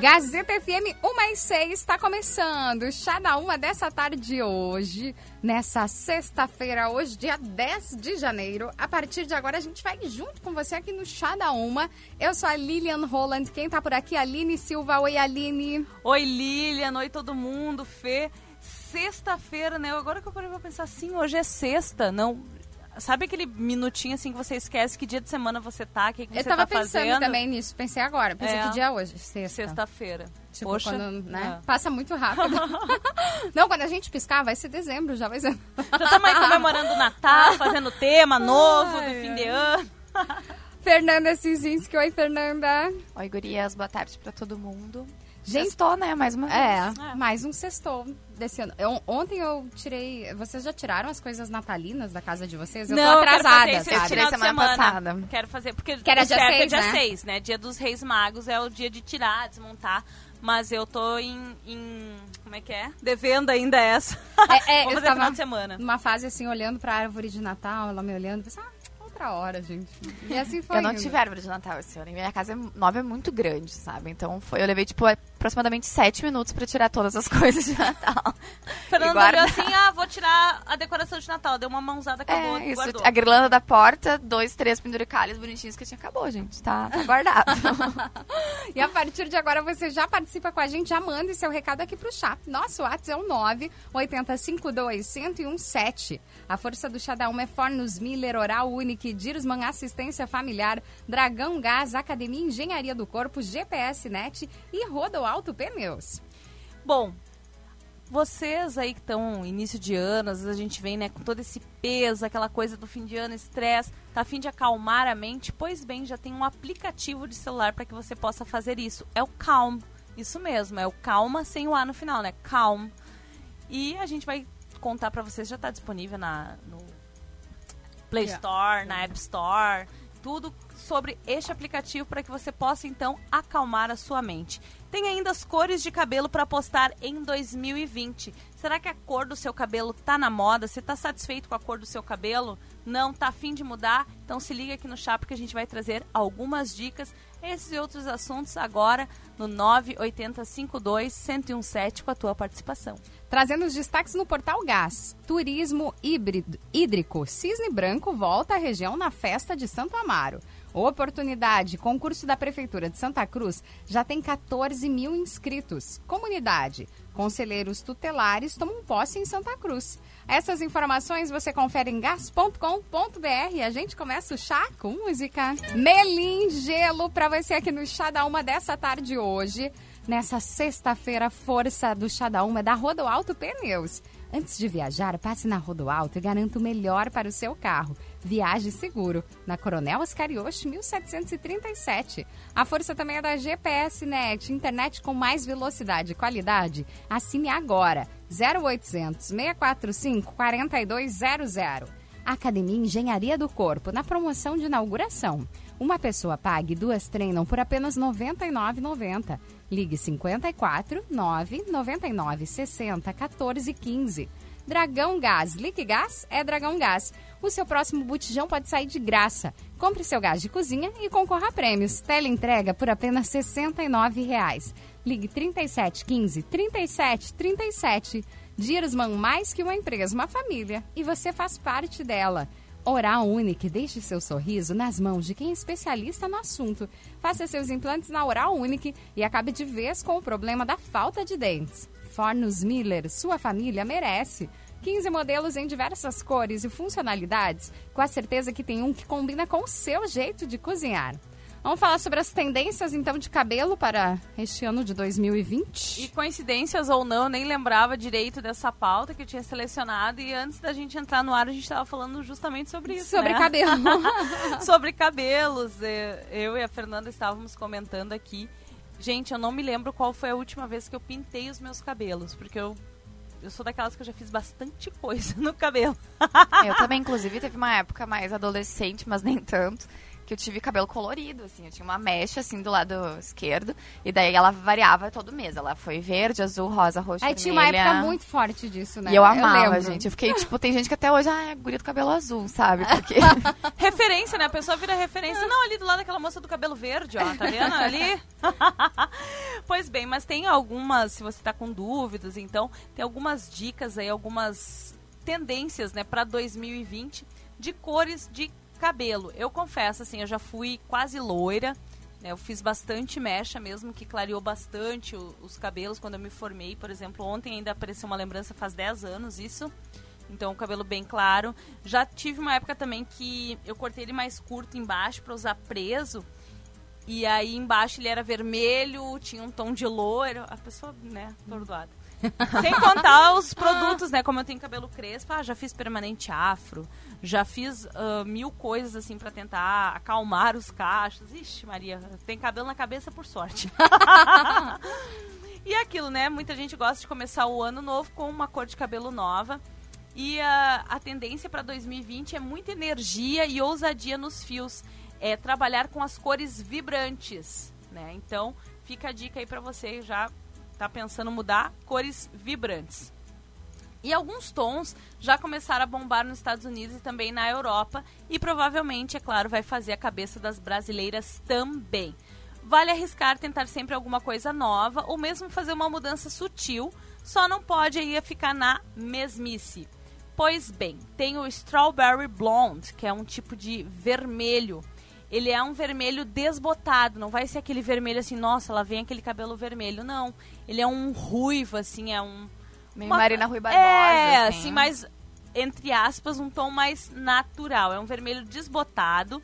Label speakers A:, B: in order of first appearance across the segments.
A: Gazeta FM 1 e 6 está começando. Chá da uma dessa tarde de hoje, nessa sexta-feira, hoje, dia 10 de janeiro. A partir de agora, a gente vai junto com você aqui no Chá da Uma. Eu sou a Lilian Roland. Quem tá por aqui? Aline Silva. Oi, Aline.
B: Oi, Lilian. Oi, todo mundo. Fê. Sexta-feira, né? Agora que eu parei pra pensar assim, hoje é sexta. Não, Sabe aquele minutinho assim que você esquece que dia de semana você tá, o que, que você
A: Eu tava
B: tá
A: pensando
B: fazendo?
A: também nisso, pensei agora. Pensei
B: É.
A: que dia é hoje? Sexta.
B: Sexta-feira.
A: Tipo,
B: Poxa,
A: quando, né?
B: é.
A: Passa muito rápido. Não, quando a gente piscar, vai ser dezembro, já vai ser.
B: Já estamos aí comemorando o Natal, fazendo tema novo
A: Ai,
B: do fim de ano.
A: Fernanda Cizinski. Oi, Fernanda.
C: Oi, gurias, boa tarde pra todo mundo.
A: Gente,
C: Sextou, né? Mais uma vez.
A: É, mais um sextou desse ano. Eu- ontem eu tirei. Vocês já tiraram as coisas natalinas da casa de vocês? Eu
B: Não,
A: tô
B: eu
A: atrasada,
B: esse
A: sabe?
C: tirei
B: de
C: semana
B: semana.
C: passada.
B: Quero fazer, porque
A: Que era
B: o
A: dia
B: certo
A: seis,
B: é dia
A: né?
B: 6, né? Dia dos Reis Magos é o dia de tirar, desmontar. Mas eu tô em, em- Como é que é? Devendo ainda essa.
A: É, é,
B: Vou
A: eu
B: fazer
A: tava
B: final de semana.
A: numa fase assim, olhando pra árvore de Natal, ela me olhando, pensei, ah, outra hora, gente. E assim foi.
C: Eu não
A: indo.
C: tive árvore de Natal esse ano. E minha casa é- nova é muito grande, sabe? Então foi, eu levei, tipo, aproximadamente sete minutos pra tirar todas as coisas de Natal.
B: Fernando
C: guarda-
B: olhou assim, ah, vou tirar a decoração de Natal. Deu uma mãozada, acabou,
C: É, isso.
B: guardou.
C: A guirlanda da porta, dois, três penduricalhos bonitinhos que tinha acabou, gente. Tá, tá guardado.
A: E a partir de agora você já participa com a gente, já manda seu recado aqui pro chá. Nosso WhatsApp é o 98052-1017. A força do chá da Uma é Fornos Miller, Oral Unique, Dirosman Assistência Familiar, Dragão Gás, Academia Engenharia do Corpo, GPS Net e Rodo Alto Pneus.
B: Bom, vocês aí que estão início de ano, às vezes a gente vem né, com todo esse peso, aquela coisa do fim de ano, estresse, tá a fim de acalmar a mente? Pois bem, já tem um aplicativo de celular para que você possa fazer isso. É o Calm. Isso mesmo, é o Calma sem o A no final, né? Calm. E a gente vai contar para vocês, já está disponível na, no Play. Store, na App Store, tudo sobre este aplicativo para que você possa então acalmar a sua mente. Tem ainda as cores de cabelo para postar em 2020. Será que a cor do seu cabelo tá na moda? Você tá satisfeito com a cor do seu cabelo? Não tá afim de mudar? Então se liga aqui no chá porque a gente vai trazer algumas dicas, esses e outros assuntos agora no 98052-1017 com a tua participação.
A: Trazendo os destaques no Portal Gás. Turismo híbrido, hídrico. Cisne Branco volta à região na festa de Santo Amaro. Oportunidade. Concurso da Prefeitura de Santa Cruz já tem 14 mil inscritos. Comunidade. Conselheiros tutelares tomam posse em Santa Cruz. Essas informações você confere em gas.com.br a gente começa o chá com música. Melim Gelo para você aqui no Chá da Uma dessa tarde hoje. Nessa sexta-feira, força do Chá da Uma é da Rodoalto Pneus. Antes de viajar, passe na Rodoalto e garanta o melhor para o seu carro. Viaje seguro, na Coronel Ascarioche, 1737. A força também é da GPS Net, internet com mais velocidade e qualidade. Assine agora, 0800 645 4200. Academia Engenharia do Corpo, na promoção de inauguração. Uma pessoa pague, duas treinam por apenas R$ 99,90. Ligue 54 9 99 60 14 15. Dragão Gás. Liquigás é Dragão Gás. O seu próximo botijão pode sair de graça. Compre seu gás de cozinha e concorra a prêmios. Teleentrega por apenas R$ 69,00. Ligue 37 15 37 37. Dirosman, mais que uma empresa, uma família. E você faz parte dela. Oral Unique, deixe seu sorriso nas mãos de quem é especialista no assunto. Faça seus implantes na Oral Unique e acabe de vez com o problema da falta de dentes. Fornos Miller, sua família merece. 15 modelos em diversas cores e funcionalidades, com a certeza que tem um que combina com o seu jeito de cozinhar. Vamos falar sobre as tendências então de cabelo para este ano de 2020.
B: E coincidências ou não, eu nem lembrava direito dessa pauta que eu tinha selecionado. E antes da gente entrar no ar, a gente estava falando justamente sobre isso.
A: sobre
B: né?
A: cabelo.
B: sobre cabelos. Eu e a Fernanda estávamos comentando aqui Gente, eu não me lembro qual foi a última vez que eu pintei os meus cabelos, porque eu eu sou daquelas que eu já fiz bastante coisa no cabelo.
C: Eu também, inclusive, teve uma época mais adolescente, mas nem tanto, que eu tive cabelo colorido, assim. Eu tinha uma mecha, assim, do lado esquerdo. E daí ela variava todo mês. Ela foi verde, azul, rosa, roxo,
A: Aí
C: vermelha.
A: tinha uma época muito forte disso, né?
C: E eu amava,
A: lembro.
C: gente. Eu fiquei, tipo, tem gente que até hoje, ah, é guria do cabelo azul, sabe? Porque...
B: referência, né? A pessoa vira referência. Não, ali do lado daquela moça do cabelo verde, ó. Tá vendo ali? pois bem, mas tem algumas, se você tá com dúvidas, então, tem algumas dicas aí, algumas tendências, né, pra 2020 de cores de cabelo. Eu confesso, assim, eu já fui quase loira. né, Eu fiz bastante mecha mesmo, que clareou bastante o- os cabelos quando eu me formei. Por exemplo, ontem ainda apareceu uma lembrança, faz 10 anos isso. Então, o cabelo bem claro. Já tive uma época também que eu cortei ele mais curto embaixo para usar preso. E aí embaixo ele era vermelho, tinha um tom de loiro. A pessoa, né, atordoada. Sem contar os produtos, né? Como eu tenho cabelo crespo, ah, já fiz permanente afro, já fiz ah, mil coisas assim pra tentar acalmar os cachos. Ixi, Maria, tem cabelo na cabeça por sorte. e é aquilo, né? Muita gente gosta de começar o ano novo com uma cor de cabelo nova. E a, a tendência para 2020 é muita energia e ousadia nos fios. É trabalhar com as cores vibrantes, né? Então, fica a dica aí para você já tá pensando mudar cores vibrantes. E alguns tons já começaram a bombar nos Estados Unidos e também na Europa. E provavelmente, é claro, vai fazer a cabeça das brasileiras também. Vale arriscar tentar sempre alguma coisa nova ou mesmo fazer uma mudança sutil, só não pode aí ficar na mesmice. Pois bem, tem o Strawberry Blonde, que é um tipo de vermelho. Ele é um vermelho desbotado, não vai ser aquele vermelho assim, nossa, lá vem aquele cabelo vermelho, não. Ele é um ruivo, assim, é um.
C: Meio
B: uma-
C: Marina Rui Barbosa,
B: É,
C: assim.
B: assim, mais, entre aspas, um tom mais natural. É um vermelho desbotado.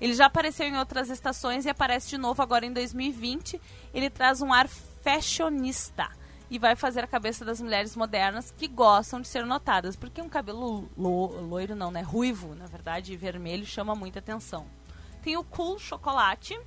B: Ele já apareceu em outras estações e aparece de novo agora em 2020. Ele traz um ar fashionista e vai fazer a cabeça das mulheres modernas que gostam de ser notadas. Porque um cabelo lo- loiro, não, né? Ruivo, na verdade, vermelho, chama muita atenção. Tem o Cool Chocolate.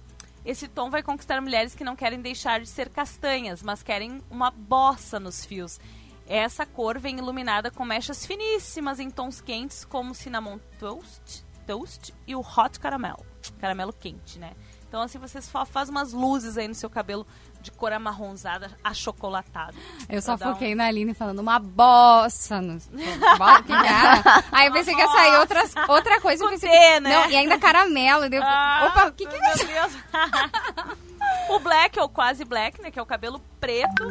B: Esse tom vai conquistar mulheres que não querem deixar de ser castanhas, mas querem uma bossa nos fios. Essa cor vem iluminada com mechas finíssimas em tons quentes, como cinnamon toast, toast e o hot caramel, caramelo quente, né? Então assim você só faz umas luzes aí no seu cabelo de cor amarronzada, achocolatado.
A: Eu só
B: dar um-
A: foquei na Aline falando uma bossa no. Bo- que cara. Aí eu pensei que ia sair outras, outra coisa. pensei que-
B: né?
A: Não, e ainda caramelo. e daí eu-
B: Ah,
A: Opa, o que que é
B: Deus. o black, ou quase black, né? Que é o cabelo preto,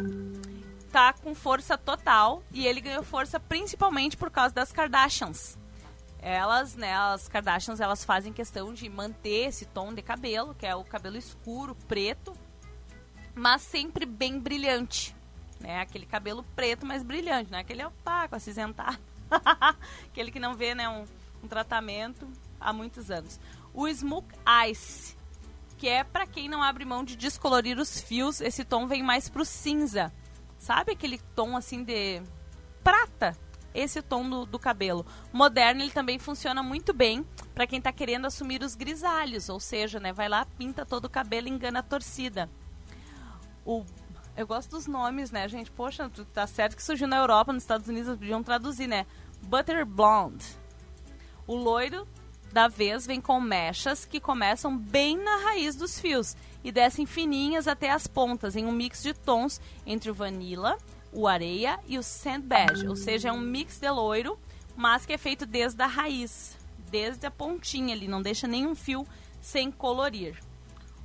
B: tá com força total. E ele ganhou força principalmente por causa das Kardashians. Elas, né, as Kardashians, elas fazem questão de manter esse tom de cabelo, que é o cabelo escuro, preto, mas sempre bem brilhante. Né? Aquele cabelo preto, mas brilhante, não é aquele opaco, acinzentado. aquele que não vê, né, um, um tratamento há muitos anos. O Smoke Ice, que é para quem não abre mão de descolorir os fios, esse tom vem mais pro cinza. Sabe aquele tom assim de prata? Esse tom do, do cabelo. Moderno, ele também funciona muito bem para quem tá querendo assumir os grisalhos, ou seja, né, vai lá, pinta todo o cabelo e engana a torcida. O eu gosto dos nomes, né, gente? Poxa, tá certo que surgiu na Europa, nos Estados Unidos, eles podiam traduzir, né? Butter Blonde. O loiro da vez vem com mechas que começam bem na raiz dos fios e descem fininhas até as pontas, em um mix de tons entre o vanilla, o areia e o sand beige. Ou seja, é um mix de loiro, mas que é feito desde a raiz, desde a pontinha ali, não deixa nenhum fio sem colorir.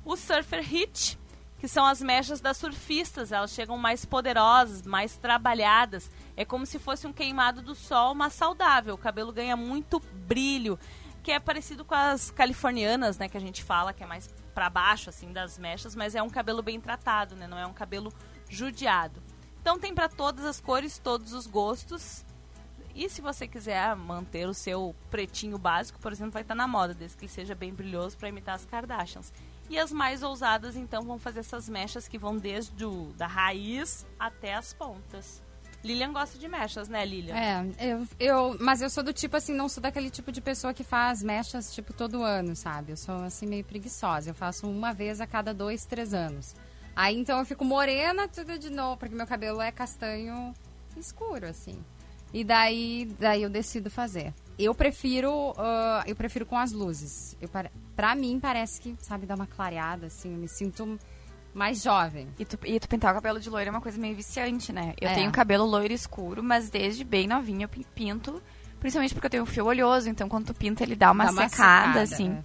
B: O Surfer Hit, que são as mechas das surfistas, elas chegam mais poderosas, mais trabalhadas. É como se fosse um queimado do sol, mas saudável. O cabelo ganha muito brilho, que é parecido com as californianas, né, que a gente fala, que é mais para baixo assim das mechas, mas é um cabelo bem tratado, né? Não é um cabelo judiado. Então tem para todas as cores, todos os gostos. E se você quiser manter o seu pretinho básico, por exemplo, vai estar na moda, desde que ele seja bem brilhoso para imitar as Kardashians. E as mais ousadas, então, vão fazer essas mechas que vão desde o, da raiz até as pontas. Lilian gosta de mechas, né, Lilian?
A: É, eu, eu, mas eu sou do tipo assim, não sou daquele tipo de pessoa que faz mechas tipo todo ano, sabe? Eu sou assim meio preguiçosa. Eu faço uma vez a cada dois, três anos. Aí então eu fico morena tudo de novo, porque meu cabelo é castanho escuro, assim. E daí, daí eu decido fazer. Eu prefiro, ah, eu prefiro com as luzes. Eu, pra mim parece que, sabe, dá uma clareada, assim, eu me sinto mais jovem.
C: E tu, e tu pintar o cabelo de loiro é uma coisa meio viciante, né? Eu
A: É.
C: tenho cabelo loiro escuro, mas desde bem novinha eu pi- pinto. Principalmente porque eu tenho um fio oleoso, então quando tu pinta ele dá uma,
A: Dá uma
C: secada,
A: secada,
C: assim.
A: é.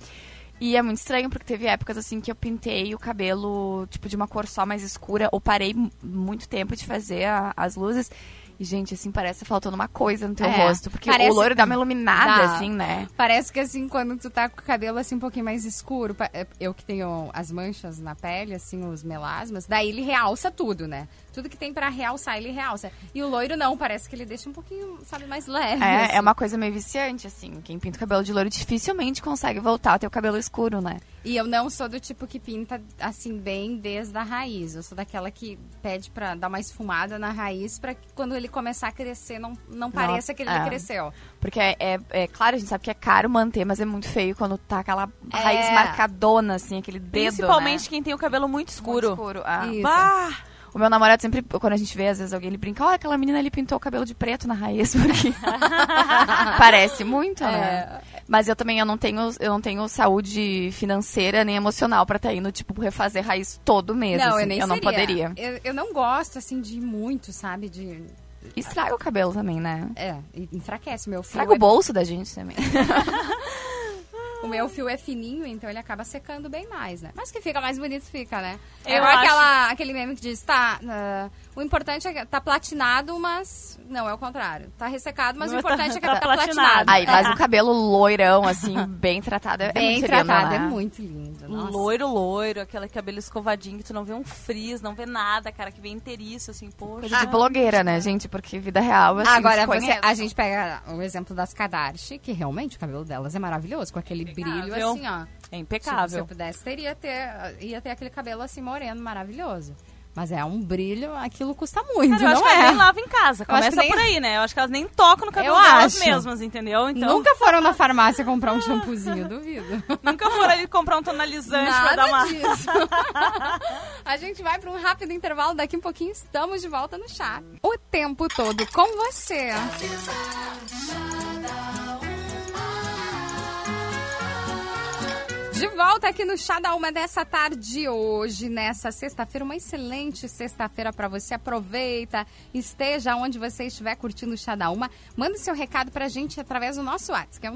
C: E é muito estranho, porque teve épocas, assim, que eu pintei o cabelo, tipo, de uma cor só mais escura. Ou parei mu- muito tempo de fazer a- as luzes. E, gente, assim, parece faltando uma coisa no teu
A: É,
C: rosto. Porque o loiro dá uma iluminada,
A: Dá.
C: assim, né?
A: Parece que assim, quando tu tá com o cabelo assim um pouquinho mais escuro, é, eu que tenho as manchas na pele, assim, os melasmas, daí ele realça tudo, né? Tudo que tem pra realçar, ele realça. E o loiro não, parece que ele deixa um pouquinho, sabe, mais leve.
C: É,
A: assim.
C: é uma coisa meio viciante, assim. Quem pinta o cabelo de loiro dificilmente consegue voltar a ter o cabelo escuro, né?
A: E eu não sou do tipo que pinta assim bem desde a raiz. Eu sou daquela que pede pra dar uma esfumada na raiz pra que quando ele começar a crescer não, não pareça que ele
C: é.
A: cresceu.
C: Porque é, é, é claro, a gente sabe que é caro manter, mas é muito feio quando tá aquela raiz
A: É.
C: marcadona, assim, aquele dedo,
B: Principalmente
C: né?
B: quem tem o cabelo muito escuro.
C: Muito escuro. ah.
A: Isso.
B: Bah!
C: O meu namorado sempre, quando a gente vê, às vezes alguém ele brinca, olha, aquela menina ali pintou o cabelo de preto na raiz, porque parece muito,
A: É.
C: né? Mas eu também eu não tenho, eu não tenho saúde financeira nem emocional pra estar indo, tipo, refazer raiz todo mês.
A: não,
C: assim.
A: eu nem
C: não
A: seria.
C: poderia.
A: Eu, eu não gosto assim de muito, sabe, de
C: Estraga o cabelo também, né?
A: é, enfraquece meu fio.
C: Estraga o
A: é-
C: bolso da gente também.
A: O meu fio é fininho, então ele acaba secando bem mais, né? Mas que fica mais bonito, fica, né?
B: Eu
A: é igual
B: acho-
A: aquela, aquele meme que diz, tá, ah, o importante é que tá platinado, mas... Não, é o contrário. Tá ressecado, mas o
B: Não, tá-
A: importante é que
B: tá
A: tá,
B: platinado.
A: platinado.
C: Aí, mas o cabelo loirão, assim, bem tratado, é, é
A: Bem
C: muito lindo,
A: tratado,
C: né?
A: é muito lindo. Nossa.
B: Loiro, loiro, aquele cabelo escovadinho que tu não vê um frizz, não vê nada, cara, que vem inteiriço, assim, poxa.
C: Coisa de blogueira, né, gente? Porque vida real, assim,
A: Agora,
C: se
A: você,
C: conhece.
A: a gente pega o exemplo das Kardashian, que realmente o cabelo delas é maravilhoso, com aquele brilho
B: Impecável.
A: assim, ó.
B: É
A: Se você
B: impecável.
A: pudesse, teria ter, ia ter aquele cabelo assim moreno, maravilhoso. Mas é um brilho, aquilo custa muito,
B: Cara, eu acho
A: não
B: que elas
A: é?
B: nem lavam em casa. Começa
A: nem-
B: por aí, né? Eu acho que elas nem tocam no cabelo
A: Eu
B: delas
A: acho.
B: mesmas, entendeu? Então,
A: Nunca foram na farmácia comprar um shampoozinho, duvido.
B: nunca foram ali comprar um tonalizante pra
A: Nada
B: dar uma...
A: disso. A gente vai para um rápido intervalo, daqui um pouquinho estamos de volta no chá. O tempo todo com você. De volta aqui no Chá da Uma dessa tarde hoje, nessa sexta-feira, uma excelente sexta-feira para você. Aproveita, esteja onde você estiver curtindo o Chá da Uma. Manda seu recado pra gente através do nosso WhatsApp, que é o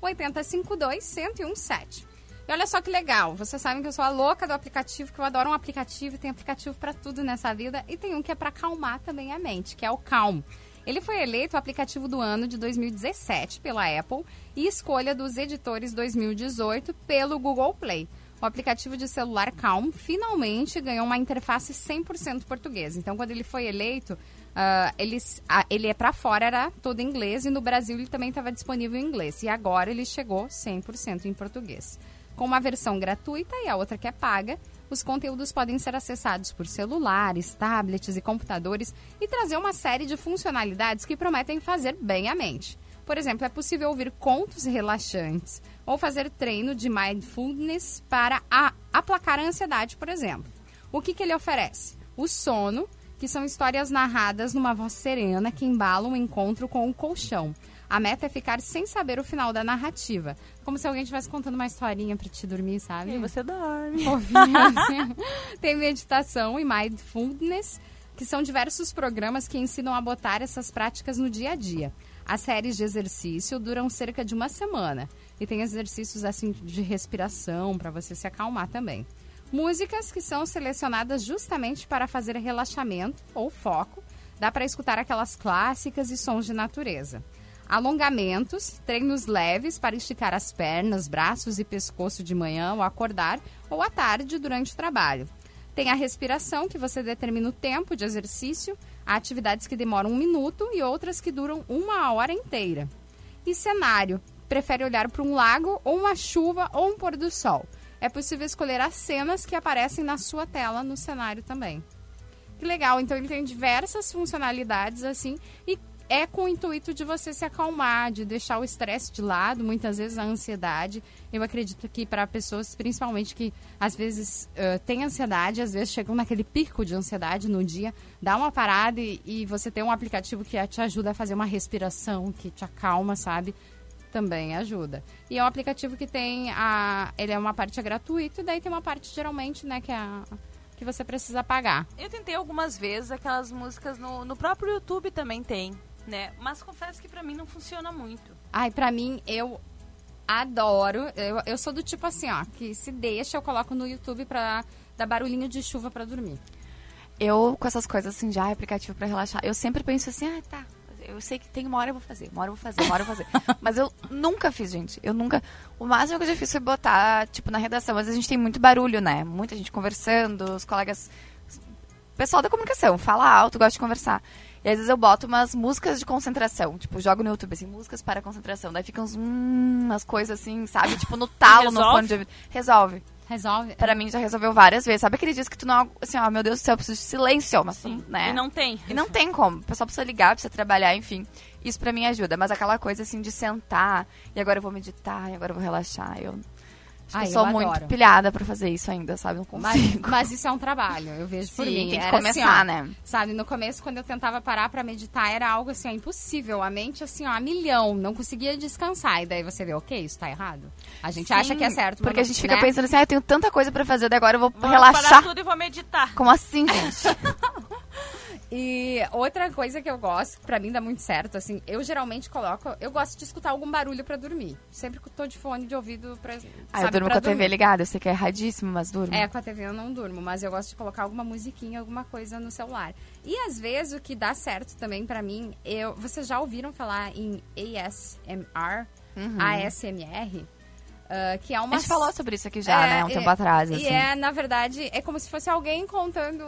A: 98052-1017. E olha só que legal, vocês sabem que eu sou a louca do aplicativo, que eu adoro um aplicativo, tem aplicativo para tudo nessa vida, e tem um que é para acalmar também a mente, que é o Calm. Ele foi eleito o aplicativo do ano de 2017 pela Apple e escolha dos editores 2018 pelo Google Play. O aplicativo de celular Calm finalmente ganhou uma interface 100% portuguesa. Então, quando ele foi eleito, ah, eles, ah, ele é para fora, era todo em inglês, e no Brasil ele também estava disponível em inglês. E agora ele chegou 100% em português. Com uma versão gratuita e a outra que é paga, os conteúdos podem ser acessados por celulares, tablets e computadores e trazer uma série de funcionalidades que prometem fazer bem a mente. Por exemplo, é possível ouvir contos relaxantes ou fazer treino de mindfulness para a- aplacar a ansiedade, por exemplo. O que, que ele oferece? O sono, que são histórias narradas numa voz serena que embalam o encontro com o colchão. A meta é ficar sem saber o final da narrativa, como se alguém estivesse contando uma historinha para te dormir, sabe?
B: E você dorme.
A: Assim. Tem meditação e mindfulness, que são diversos programas que ensinam a botar essas práticas no dia a dia. As séries de exercício duram cerca de uma semana e tem exercícios assim de respiração para você se acalmar também. Músicas que são selecionadas justamente para fazer relaxamento ou foco. Dá para escutar aquelas clássicas e sons de natureza. Alongamentos, treinos leves para esticar as pernas, braços e pescoço de manhã ao acordar ou à tarde durante o trabalho. Tem a respiração, que você determina o tempo de exercício, há atividades que demoram um minuto e outras que duram uma hora inteira. E cenário, prefere olhar para um lago ou uma chuva ou um pôr do sol. É possível escolher as cenas que aparecem na sua tela no cenário também. Que legal, então ele tem diversas funcionalidades assim e é com o intuito de você se acalmar, de deixar o estresse de lado, muitas vezes a ansiedade. Eu acredito que para pessoas, principalmente que às vezes uh, têm ansiedade, às vezes chegam naquele pico de ansiedade no dia, dá uma parada e, e você tem um aplicativo que te ajuda a fazer uma respiração, que te acalma, sabe? Também ajuda. E é um aplicativo que tem a. Ele é uma parte gratuita e daí tem uma parte geralmente, né, que é a, que você precisa pagar.
B: Eu tentei algumas vezes aquelas músicas no, no próprio YouTube também tem, né? Mas confesso que pra mim não funciona muito.
A: Ai, pra mim, eu adoro. Eu, eu sou do tipo assim, ó, que se deixa, eu coloco no YouTube pra dar barulhinho de chuva pra dormir.
C: Eu, com essas coisas assim, já aplicativo pra relaxar, eu sempre penso assim, ah, tá. Eu sei que tem uma hora eu vou fazer, uma hora eu vou fazer, uma hora eu vou fazer. mas eu nunca fiz, gente. Eu nunca. O máximo que eu já fiz foi botar, tipo, na redação. Mas a gente tem muito barulho, né? Muita gente conversando, os colegas. Pessoal da comunicação, fala alto, gosta de conversar. E às vezes eu boto umas músicas de concentração. Tipo, jogo no YouTube, assim, músicas para concentração. Daí ficam uns, hum, umas coisas assim, sabe? Tipo, no talo, no fone de ouvido. Resolve.
A: Resolve?
C: Pra mim já resolveu várias vezes. Sabe aquele dia que tu não. Assim, ó, meu Deus do céu, eu preciso de silêncio. Mas,
B: Sim.
C: né?
B: E não tem.
C: E não tem como. O pessoal precisa ligar, precisa trabalhar, enfim. Isso pra mim ajuda. Mas aquela coisa assim de sentar e agora eu vou meditar e agora eu vou relaxar. Eu,
A: Ai,
C: eu sou
A: eu
C: muito
A: adoro.
C: pilhada pra fazer isso ainda, sabe? Não
A: Mas,
C: consigo.
A: mas isso é um trabalho, eu vejo por
C: Sim,
A: mim.
C: tem que
A: Era
C: começar,
A: assim, ó,
C: né?
A: Sabe, no começo, quando eu tentava parar pra meditar, era algo assim, ó, impossível. A mente, assim, ó, a milhão. Não conseguia descansar. E daí você vê, ok, isso tá errado. A gente acha que é certo.
C: Porque a
A: mas
C: gente
A: não-
C: fica
A: né?
C: pensando assim, ah, eu tenho tanta coisa pra fazer, daí agora eu vou,
B: Vou parar
C: relaxar.
B: tudo e vou meditar.
C: Como assim, gente?
A: E outra coisa que eu gosto, pra mim dá muito certo, assim, eu geralmente coloco, eu gosto de escutar algum barulho pra dormir. Sempre que tô de fone de ouvido pra.
C: ah, eu durmo com a TV
A: dormir.
C: ligada, eu sei que é erradíssimo, mas durmo.
A: É, com a TV eu não durmo, mas eu gosto de colocar alguma musiquinha, alguma coisa no celular. E às vezes o que dá certo também pra mim, eu, vocês já ouviram falar em ASMR? ASMR? Ah, que é uma.
C: A gente falou sobre isso aqui já,
A: É,
C: né? Um
A: e-
C: tempo atrás,
A: E
C: assim.
A: é, na verdade, é como se fosse alguém contando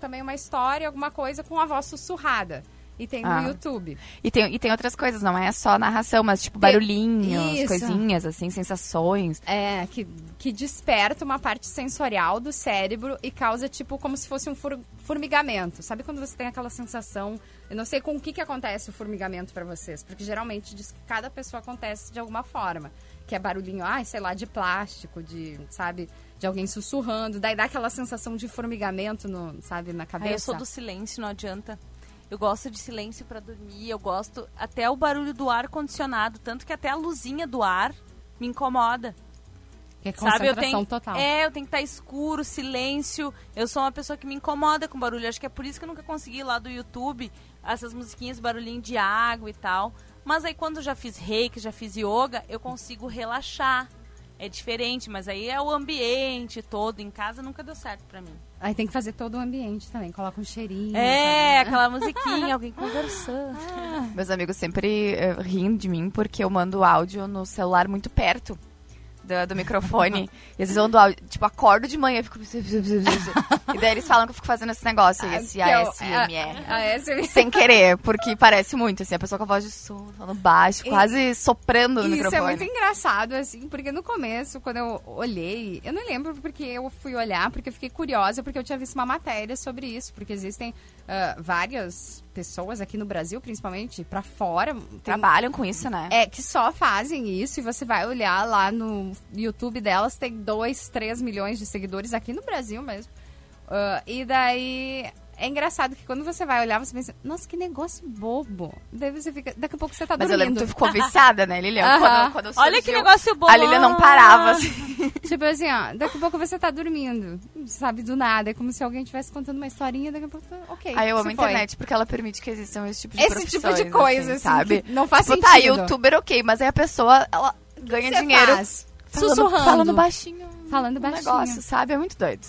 A: também uma história, alguma coisa com a voz sussurrada. E tem
C: Ah.
A: no YouTube.
C: E tem, e tem outras coisas, não é só narração, mas tipo barulhinhos,
A: Isso.
C: coisinhas, assim, sensações.
A: É, que, que desperta uma parte sensorial do cérebro e causa, tipo, como se fosse um formigamento. Sabe quando você tem aquela sensação... Eu não sei com o que, que acontece o formigamento pra vocês, porque geralmente diz que cada pessoa acontece de alguma forma. Que é barulhinho, ai, sei lá, de plástico, de, sabe, de alguém sussurrando. Daí dá aquela sensação de formigamento, no, sabe, na cabeça.
B: Aí eu sou do silêncio, não adianta. Eu gosto de silêncio pra dormir, eu gosto até o barulho do ar condicionado, tanto que até a luzinha do ar me incomoda.
A: Que é
B: Sabe, eu tenho,
A: total.
B: É, eu tenho que estar escuro, silêncio. Eu sou uma pessoa que me incomoda com barulho. Acho que é por isso que eu nunca consegui ir lá do YouTube essas musiquinhas, barulhinho de água e tal. Mas aí quando já fiz reiki, já fiz yoga, eu consigo relaxar. É diferente, mas aí é o ambiente todo. Em casa nunca deu certo pra mim.
A: Aí tem que fazer todo o ambiente também. Coloca um cheirinho.
B: É, aquela musiquinha, alguém conversando.
C: Meus amigos sempre eh, riem de mim porque eu mando áudio no celular muito perto do, do microfone. e às vezes eu áudio, tipo, acordo de manhã e fico. e daí eles falam que eu fico fazendo esse negócio, aí, esse
A: Que é
C: ASMR. Sem querer, porque parece muito, assim, a pessoa com a voz de sono, falando baixo, quase soprando no
A: Isso é
C: microfone.
A: muito engraçado, assim, porque no começo, quando eu olhei, eu não lembro porque eu fui olhar, porque eu fiquei curiosa, porque eu tinha visto uma matéria sobre isso, porque existem ah, várias pessoas aqui no Brasil, principalmente, pra fora, tem,
C: Trabalham com isso, né?
A: é, que só fazem isso, e você vai olhar lá no YouTube delas, tem 2, 3 milhões de seguidores aqui no Brasil mesmo. Ah, e daí. É engraçado que quando você vai olhar, você pensa, nossa, que negócio bobo. Daí você fica. Daqui a pouco você tá
C: Mas eu lembro
A: dormindo.
C: que tu ficou viciada, né, Lilian?
A: Aham.
C: Quando, quando
B: Olha que
C: surgiu,
B: negócio bom.
C: A Lilian não parava, assim.
A: Tipo assim, ó, daqui a pouco você tá dormindo, sabe, do nada. É como se alguém estivesse contando uma historinha, daqui a pouco, tá, ok.
C: Aí eu amo a internet porque ela permite que existam esse tipo de
A: Esse tipo de
C: profissões,
A: coisa,
C: assim,
A: assim,
C: sabe?
A: não faz
C: tipo, tá,
A: sentido.
C: youtuber ok, mas aí a pessoa, ela ganha dinheiro
A: faz?
C: falando,
A: Sussurrando.
C: falando baixinho.
A: Falando
C: um
A: baixinho.
C: negócio, sabe? É muito doido.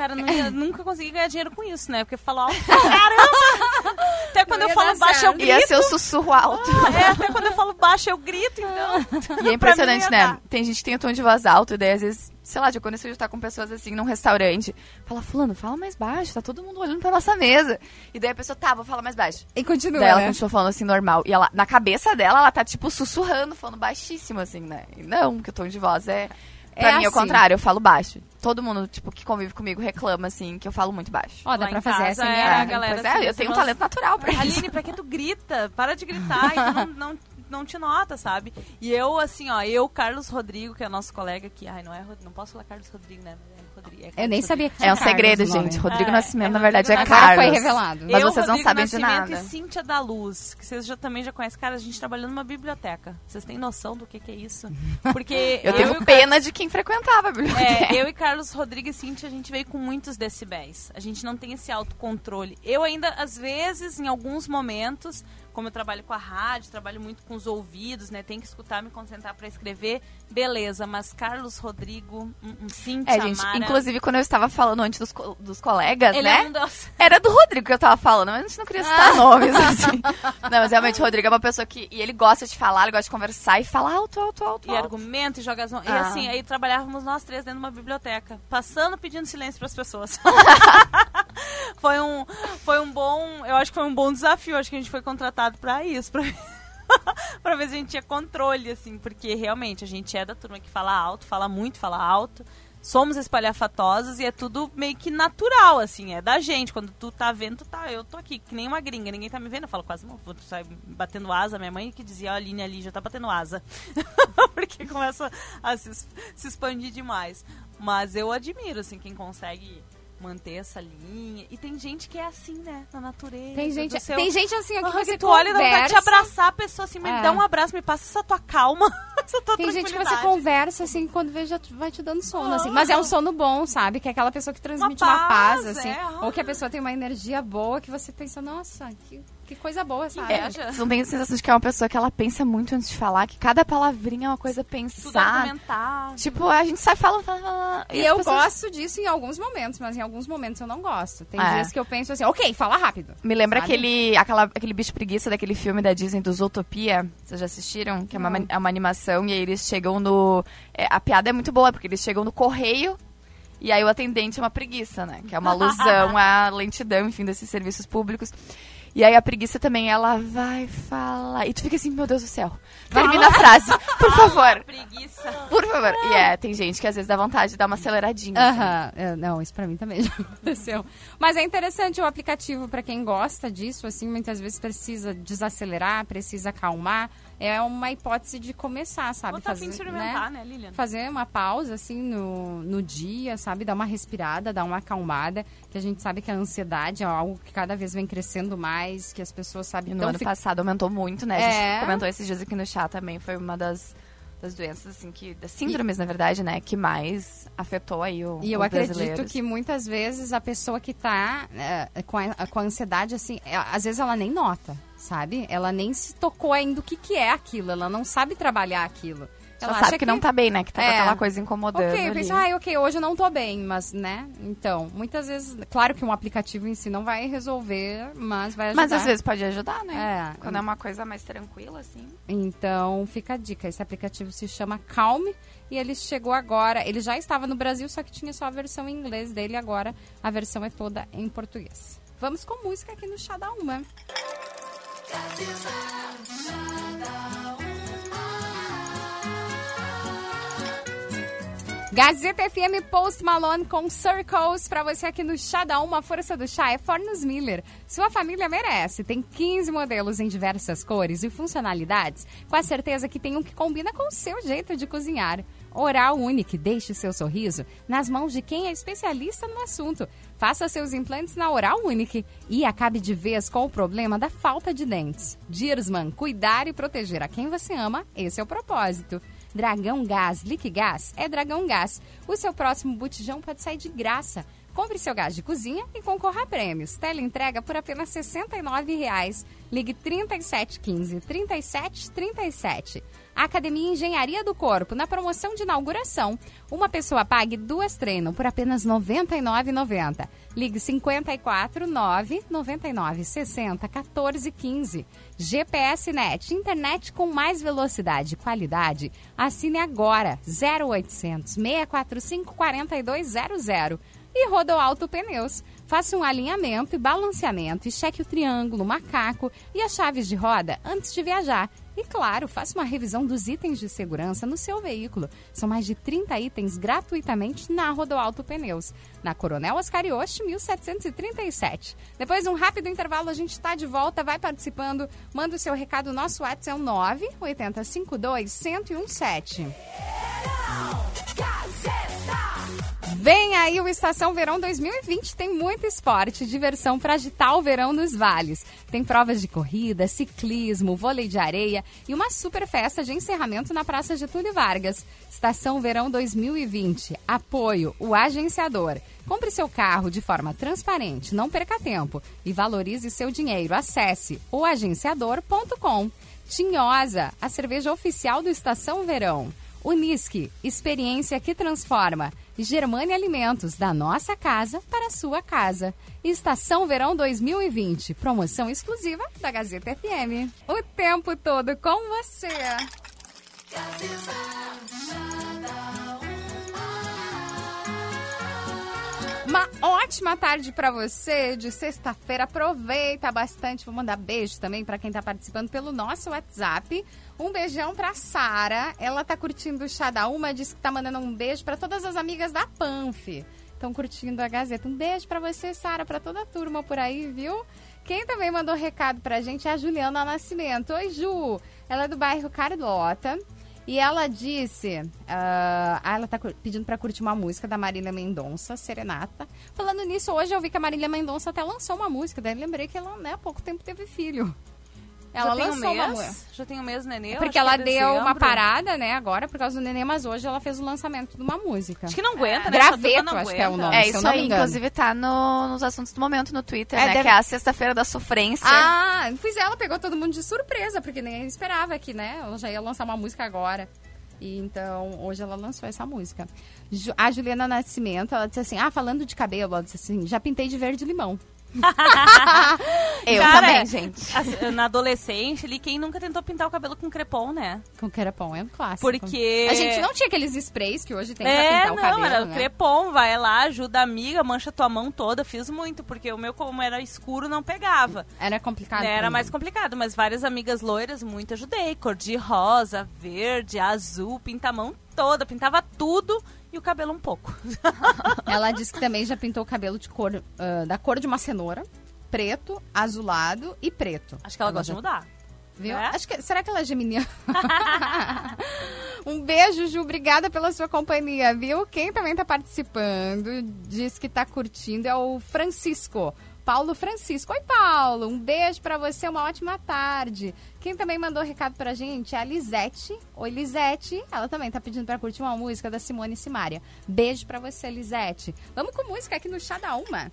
B: Cara, não ia, nunca consegui ganhar dinheiro com isso, né? Porque falou alto caramba. Até quando eu falo baixo, eu
A: certo.
B: grito.
C: Ia ser o sussurro alto.
B: É, até quando eu falo baixo, eu grito, então.
C: E é impressionante, né?
B: dar.
C: Tem gente que tem o tom de voz alto, e daí às vezes, sei lá, já aconteceu de estar com pessoas assim num restaurante. Fala, fulano, fala mais baixo, tá todo mundo olhando pra nossa mesa. E daí a pessoa, tá, vou falar mais baixo.
A: E continua,
C: daí ela
A: né?
C: continua falando assim, normal. E ela, na cabeça dela, ela tá, tipo, sussurrando, falando baixíssimo, assim, né? E não, porque o tom de voz é Pra
A: É
C: mim, é o
A: assim.
C: contrário, eu falo baixo. Todo mundo, tipo, que convive comigo reclama, assim, que eu falo muito baixo.
A: Ó, dá pra fazer essa
B: é a galera
C: pois
B: assim,
C: é, eu
B: assim,
C: tenho um
B: nós-
C: talento natural pra isso.
B: Aline, pra que tu grita? Para de gritar, e tu não, não, não te nota, sabe? E eu, assim, ó, eu, Carlos Rodrigo, que é nosso colega aqui. Ai, não é não posso falar Carlos Rodrigo, né? É Rodrigo, é
A: Eu nem
B: Rodrigo.
A: sabia que
C: É um segredo,
A: Carlos
C: gente.
A: nome.
C: Rodrigo
B: É,
C: Nascimento,
B: é
C: na verdade, é
B: Rodrigo
C: Carlos.
A: Agora foi revelado.
C: Mas
B: eu,
C: vocês não
B: Rodrigo
C: sabem de
B: Nascimento
C: nada.
B: E Cíntia da Luz, que vocês já, também já conhecem. Cara, a gente trabalhou numa biblioteca. Vocês têm noção do que, que é isso? Porque
C: Eu
B: e
C: tenho pena de quem frequentava a biblioteca.
B: é, eu e Carlos Rodrigues e Cintia, a gente veio com muitos decibéis. A gente não tem esse autocontrole. Eu ainda, às vezes, em alguns momentos, como eu trabalho com a rádio, trabalho muito com os ouvidos, né? Tem que escutar, me concentrar para escrever, beleza. Mas Carlos Rodrigo, um, um Cintia,
C: É, gente,
B: Mara,
C: inclusive quando eu estava falando antes dos, co- dos colegas,
B: ele
C: né?
B: é um dos...
C: Era do Rodrigo que eu tava falando, mas a gente não queria citar nomes, assim. Não, mas realmente o Rodrigo é uma pessoa que. E ele gosta de falar, ele gosta de conversar e fala alto, alto, alto.
B: E
C: alto.
B: argumenta e joga as mãos. E
C: Ah.
B: assim, aí trabalhávamos nós três dentro de uma biblioteca, passando pedindo silêncio para as pessoas. foi um foi um bom, eu acho que foi um bom desafio, acho que a gente foi contratado para isso, para pra ver se a gente tinha controle assim, porque realmente a gente é da turma que fala alto, fala muito, fala alto. Somos espalhafatosos e é tudo meio que natural, assim, é da gente. Quando tu tá vendo, tu tá. Eu tô aqui, que nem uma gringa, ninguém tá me vendo. Eu falo quase, vou sair batendo asa. Minha mãe que dizia, a Aline ali já tá batendo asa. Porque começa a se, se expandir demais. Mas eu admiro, assim, quem consegue manter essa linha. E tem gente que é assim, né? Na natureza.
A: Tem gente,
B: seu-
A: tem gente assim ó, que você
B: que tu olha e dá vontade de
A: conversa...
B: abraçar a pessoa assim, me
A: É.
B: dá um abraço, me passa essa tua calma, essa tua
A: Tem gente que você conversa, assim, quando vê, já te- vai te dando sono,
B: Ah.
A: assim. Mas é um sono bom, sabe? Que é aquela pessoa que transmite
B: Uma
A: uma paz,
B: paz,
A: assim.
B: é, ah.
A: Ou que a pessoa tem uma energia boa que você pensa, nossa, que, que coisa boa, sabe?
B: É,
C: Vocês não têm a sensação de que é uma pessoa que ela pensa muito antes de falar, que cada palavrinha é uma coisa pensada. Tipo, a gente sai falando, falando, falando
A: E
C: as
A: eu
C: pessoas-
A: gosto disso em alguns momentos, mas em alguns momentos eu não gosto. Tem
C: É.
A: dias que eu penso assim, ok, fala rápido.
C: Me lembra
A: Sabe?
C: aquele, aquela, aquele bicho preguiça daquele filme da Disney do Zootopia. Vocês já assistiram? Que é uma, é uma animação e aí eles chegam no. é, a piada é muito boa, porque eles chegam no correio e aí o atendente é uma preguiça, né? Que é uma alusão à lentidão, enfim, desses serviços públicos. E aí a preguiça também, ela vai falar. E tu fica assim, meu Deus do céu. Termina a frase, por favor.
B: Preguiça.
C: Por favor. E é, tem gente que às vezes dá vontade de dar uma aceleradinha. assim.
A: É, não, isso pra mim também já aconteceu. Mas é interessante o aplicativo pra quem gosta disso, assim, muitas vezes precisa desacelerar, precisa acalmar. É uma hipótese de começar, sabe?
B: Vou tá de experimentar, né, Lilian?
A: fazer uma pausa assim no, no dia, sabe? Dar uma respirada, dar uma acalmada, que a gente sabe que a ansiedade é algo que cada vez vem crescendo mais, que as pessoas sabem
C: no ano
A: fi-
C: passado aumentou muito, né? A
A: É.
C: gente comentou esses dias aqui no chá também. Foi uma das, das doenças, assim, que. Das síndromes, na verdade, né? Que mais afetou aí o.
A: E eu acredito que muitas vezes a pessoa que tá é, com, a, com a ansiedade, assim, é, às vezes ela nem nota, sabe? Ela nem se tocou ainda o que, que é aquilo, ela não sabe trabalhar aquilo. Ela
C: sabe
A: acha
C: que, não tá bem, né? Que tá com
A: É.
C: aquela coisa incomodando.
A: Ok, eu penso, ah, ok, hoje eu não tô bem, mas, né? Então, muitas vezes, claro que um aplicativo em si não vai resolver, mas vai ajudar.
C: Mas às vezes pode ajudar, né?
A: É.
C: Quando é uma coisa mais tranquila, assim.
A: Então, fica a dica. Esse aplicativo se chama Calme e ele chegou agora. Ele já estava no Brasil, só que tinha só a versão em inglês dele. Agora a versão é toda em português. Vamos com música aqui no Chá da Uma. Gazeta FM Post Malone com Circles pra você aqui no Chá da Uma. A força do chá é Fornos Miller. Sua família merece. Tem 15 modelos em diversas cores e funcionalidades, com a certeza que tem um que combina com o seu jeito de cozinhar. Oral Unique, deixe seu sorriso nas mãos de quem é especialista no assunto. Faça seus implantes na Oral Unique e acabe de vez com o problema da falta de dentes. Diersman, cuidar e proteger a quem você ama, esse é o propósito. Dragão Gás Liquigás é Dragão Gás. O seu próximo botijão pode sair de graça. Compre seu gás de cozinha e concorra a prêmios. Tele entrega por apenas R$ 69,00. Ligue 3715 3737. Academia Engenharia do Corpo, na promoção de inauguração. Uma pessoa pague duas treinam por apenas R$ 99,90. Ligue 54 9 99 60 14 15. GPS Net, internet com mais velocidade e qualidade. Assine agora 0800 645 4200. E Rodoalto Pneus. Faça um alinhamento e balanceamento e cheque o triângulo, o macaco e as chaves de roda antes de viajar. E claro, faça uma revisão dos itens de segurança no seu veículo. São mais de 30 itens gratuitamente na Rodoalto Pneus, na Coronel Oscarioche, 1737. Depois de um rápido intervalo, a gente está de volta, vai participando, manda o seu recado, nosso WhatsApp é o 98052 1017. Vem aí o Estação Verão 2020. Tem muito esporte, diversão para agitar o verão nos vales. Tem provas de corrida, ciclismo, vôlei de areia e uma super festa de encerramento na Praça Getúlio Vargas. Estação Verão 2020. Apoio, o agenciador. Compre seu carro de forma transparente, não perca tempo e valorize seu dinheiro. Acesse oagenciador.com. Tinhosa, a cerveja oficial do Estação Verão. Unisque, experiência que transforma. Germânia Alimentos, da nossa casa para a sua casa. Estação Verão 2020, promoção exclusiva da Gazeta FM. O tempo todo com você. Uma ótima tarde para você de sexta-feira. Aproveita bastante. Vou mandar beijo também para quem está participando pelo nosso WhatsApp. Um beijão para Sara. Ela tá curtindo o chá da Uma, disse que tá mandando um beijo para todas as amigas da Panf. Estão curtindo a Gazeta. Um beijo para você, Sara, para toda a turma por aí, viu? Quem também mandou recado pra gente é a Juliana Nascimento. Oi, Ju. Ela é do bairro Carlota. E ela disse, uh, ela tá pedindo para curtir uma música da Marília Mendonça, Serenata. Falando nisso, hoje eu vi que a Marília Mendonça até lançou uma música, daí lembrei que ela, né, há pouco tempo teve filho. Ela
B: já tem um mês? Já tem um mês, nenê? Eu
A: Porque ela
B: é
A: deu uma
B: dezembro.
A: parada, né, agora por causa do neném, mas hoje ela fez o lançamento de uma música.
B: Acho que não aguenta, né? Essa turma
A: Graveto, acho que é o nome.
C: É
A: se eu
C: isso aí, inclusive tá no- nos assuntos do momento no Twitter,
A: É,
C: né?
A: deve-
C: Que é a sexta-feira da sofrência.
A: Ah, pois é, ela pegou todo mundo de surpresa, porque nem esperava que, né, ela já ia lançar uma música agora. E então, hoje ela lançou essa música. A Juliana Nascimento, ela disse assim: Ah, falando de cabelo, ela disse assim: já pintei de verde limão.
C: Eu
B: Cara,
C: também, gente.
B: Assim, Na adolescente ali, quem nunca tentou pintar o cabelo com crepom, né?
A: Com crepom, é um clássico.
B: Porque...
A: A gente não tinha aqueles sprays que hoje tem pra
B: É,
A: pintar o
B: não,
A: cabelo,
B: era o
A: né?
B: crepom, vai lá, ajuda a amiga, mancha tua mão toda. Fiz muito, porque o meu, como era escuro, não pegava.
A: Era complicado.
B: Né, Era mais complicado, mas várias amigas loiras, muito ajudei. Cor de rosa, verde, azul, pinta a mão toda, pintava tudo e o cabelo um pouco.
A: Ela disse que também já pintou o cabelo de cor, ah, da cor de uma cenoura, preto, azulado e preto.
B: Acho que ela gosta
A: já-
B: de mudar.
A: Viu?
B: É?
A: Acho que, será que ela é geminiana? um beijo, Ju. Obrigada pela sua companhia, viu? Quem também tá participando, diz que tá curtindo, é o Francisco. Paulo Francisco. Oi, Paulo. Um beijo pra você, uma ótima tarde. Quem também mandou recado pra gente é a Lisete. Oi, Lisete. Ela também tá pedindo pra curtir uma música da Simone Simaria. Beijo pra você, Lisete. Vamos com música aqui no Chá da Uma.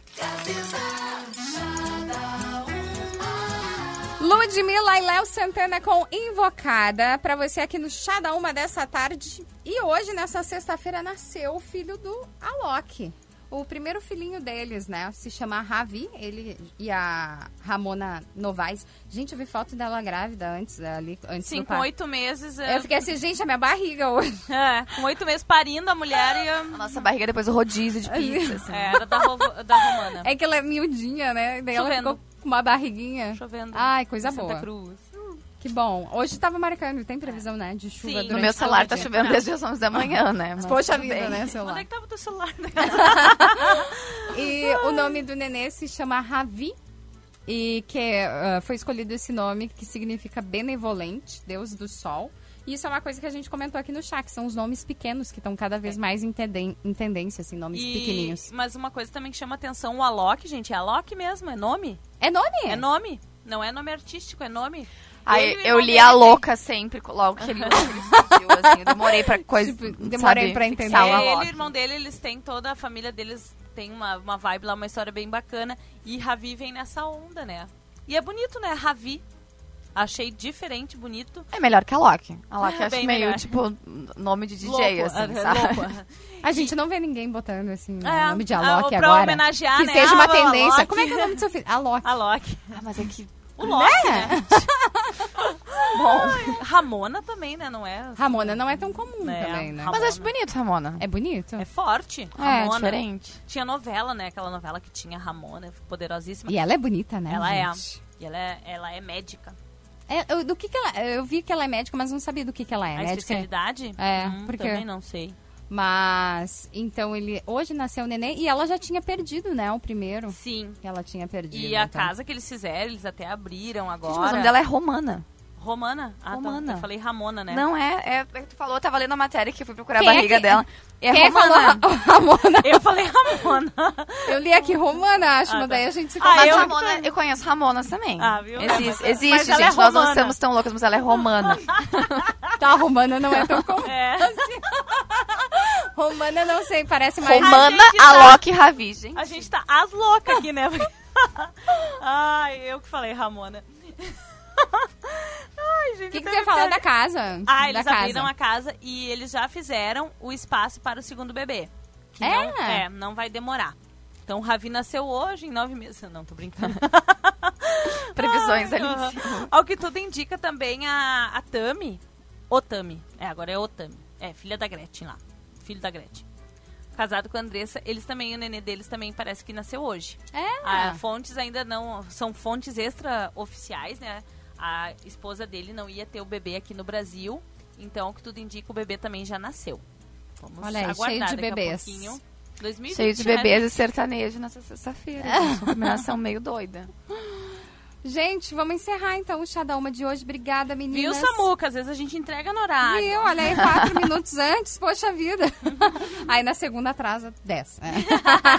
A: Ludmilla e Léo Santana com Invocada pra você aqui no Chá da Uma dessa tarde. E hoje, nessa sexta-feira, nasceu o filho do Alok. O primeiro filhinho deles, né? Se chama Ravi, ele e a Ramona Novaes. Gente, eu vi foto dela grávida antes ali, antes
B: Sim,
A: do
B: com oito meses. é,
A: Eu fiquei assim, gente, a minha barriga hoje.
B: é, com oito meses parindo a mulher e.
C: A nossa barriga depois do rodízio de pizza, assim.
B: É, era da, Ro- da Romana.
A: É que ela é miudinha, né? Daí ela
B: Chovendo.
A: ficou com uma barriguinha.
B: Chovendo.
A: Ai, coisa
B: Santa
A: boa.
B: Cruz.
A: Que bom. Hoje tava marcando, tem previsão, né? De chuva
B: Sim.
C: No meu celular tá chovendo desde as 11 da manhã, né? Mas
A: Poxa vida,
C: bem.
A: né,
B: Onde
A: celular?
B: é que tava o teu celular?
A: E o nome do nenê se chama Ravi. E que ah, foi escolhido esse nome que significa benevolente, Deus do Sol. E isso é uma coisa que a gente comentou aqui no chá, que são os nomes pequenos que estão cada vez mais em, tenden- em tendência, assim, nomes
B: E-
A: pequenininhos.
B: Mas uma coisa também que chama atenção, o Alok, gente, é Alok mesmo, é nome?
A: É nome?
B: É nome. Não é nome artístico, é nome.
C: Aí eu li a louca sempre, logo que ele, surgiu, assim. Eu demorei pra coisa.
A: Tipo, demorei
C: sabe,
A: pra entender.
B: É, ele e o irmão dele, eles têm toda a família deles tem uma, uma vibe lá, uma história bem bacana. E Ravi vem nessa onda, né? E é bonito, né? Ravi. Achei diferente, bonito.
C: É melhor que a Loki. A Loki
B: É,
C: acho meio,
B: melhor.
C: tipo, nome de DJ,
B: louco,
C: assim, sabe?
B: louco.
A: A gente não vê ninguém botando, assim, o
B: É,
A: nome de Alok
B: pra
A: agora.
B: homenagear,
A: que
B: né?
A: seja
B: Ah,
A: uma tendência. Como é que é o nome do seu filho? Alok.
B: Alok.
C: Ah, mas é que...
B: O Loki,
A: Né?
B: né?
C: Bom.
B: Ramona também, né? Não é?
A: Ramona não é tão comum
B: É,
A: também, né?
B: Ramona.
C: Mas acho bonito, Ramona.
A: É bonito?
B: É forte.
C: É,
B: Ramona.
C: diferente.
B: Tinha novela, né? Aquela novela que tinha Ramona, poderosíssima.
A: E ela é bonita, né?
B: Ela é.
A: gente?
B: E ela é, ela é médica.
A: É, eu, do que que ela... Eu vi que ela é médica, mas não sabia do que que ela é.
B: a
A: médica...
B: especialidade?
A: É,
B: Hum,
A: porque-
B: Também não sei.
A: Mas, então, ele... Hoje nasceu o neném e ela já tinha perdido, né? O primeiro.
B: Sim.
A: Ela tinha perdido.
B: E a
A: então.
B: casa que eles fizeram, eles até abriram
C: Gente,
B: agora.
C: mas o nome dela é Romana.
B: Romana? Ah, tá.
C: Romana.
B: Eu falei Ramona, né?
C: Não é, é, é que tu falou, eu tava lendo a matéria que eu fui procurar
A: Quem
C: a
A: é
C: barriga
A: que-
C: dela. É
A: Quem
C: Romana.
A: falou Ra- Ramona?
B: Eu falei Ramona.
A: Eu li aqui Romana, acho,
B: Ah,
A: mas
B: tá.
A: daí a gente se
B: Ah,
C: Mas
A: confunde.
B: eu-
C: Ramona, eu conheço Ramonas também.
B: Ah, viu?
C: Existe,
B: Mas-
C: existe gente.
B: é
C: Nós não estamos tão loucas, mas ela é romana.
A: Tá, Romana não é tão comum.
B: É.
A: Romana, não sei, parece mais...
C: Romana,
B: gente tá-
C: Alok e Ravi, gente.
B: A gente tá as loucas aqui, né? Ai, eu que falei Ramona. Ai.
A: O que, que falar
B: que-
A: da casa?
B: Ah, eles
A: casa.
B: abriram a casa e eles já fizeram o espaço para o segundo bebê.
A: É?
B: Não, é, não vai demorar. Então o Ravi nasceu hoje, em nove meses. Não, tô brincando.
C: Previsões ali.
B: Aham. Ao que tudo indica também a, a Tami. O Tami. É, agora é o Tami. É, filha da Gretchen lá. Filho da Gretchen. Casado com a Andressa, eles também, o nenê deles também parece que nasceu hoje.
A: É?
B: Ah, fontes ainda não. São fontes extra-oficiais, né? A esposa dele não ia ter o bebê aqui no Brasil. Então, o que tudo indica, o bebê também já nasceu. Vamos
A: Olha aí,
B: aguardar
A: cheio de
B: daqui a
A: bebês.
B: pouquinho. 2020,
C: Cheio de
B: né?
C: bebês e sertanejo nessa sexta-feira. gente. Uma combinação meio doida.
A: Gente, vamos encerrar então o Chá da Uma de hoje. Obrigada,
B: Viu,
A: meninas.
B: Samuca? Às vezes a gente entrega no horário.
A: Viu? Olha aí, quatro minutos antes, poxa vida. Aí na segunda atrasa, dez. É.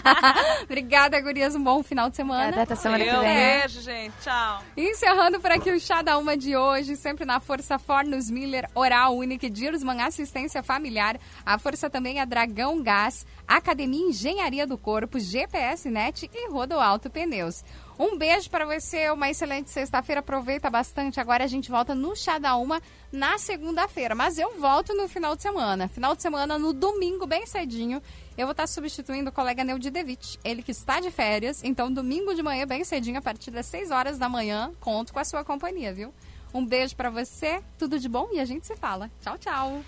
A: Obrigada, gurias. Um bom final de semana.
C: Até semana que
B: Eu
C: vem.
B: beijo, gente. Tchau.
A: Encerrando por aqui o Chá da Uma de hoje, sempre na Força Fornos Miller, Oral Unique, Dirsman Assistência Familiar, a Força também é Dragão Gás, Academia Engenharia do Corpo, GPS Net e Rodoalto Pneus. Um beijo para você, uma excelente sexta-feira, aproveita bastante. Agora a gente volta no Chá da Uma na segunda-feira, mas eu volto no final de semana. Final de semana, no domingo, bem cedinho, eu vou estar substituindo o colega Neudi Devitt, ele que está de férias. Então, domingo de manhã, bem cedinho, a partir das 6 horas da manhã, conto com a sua companhia, viu? Um beijo pra você, tudo de bom e a gente se fala. Tchau, tchau.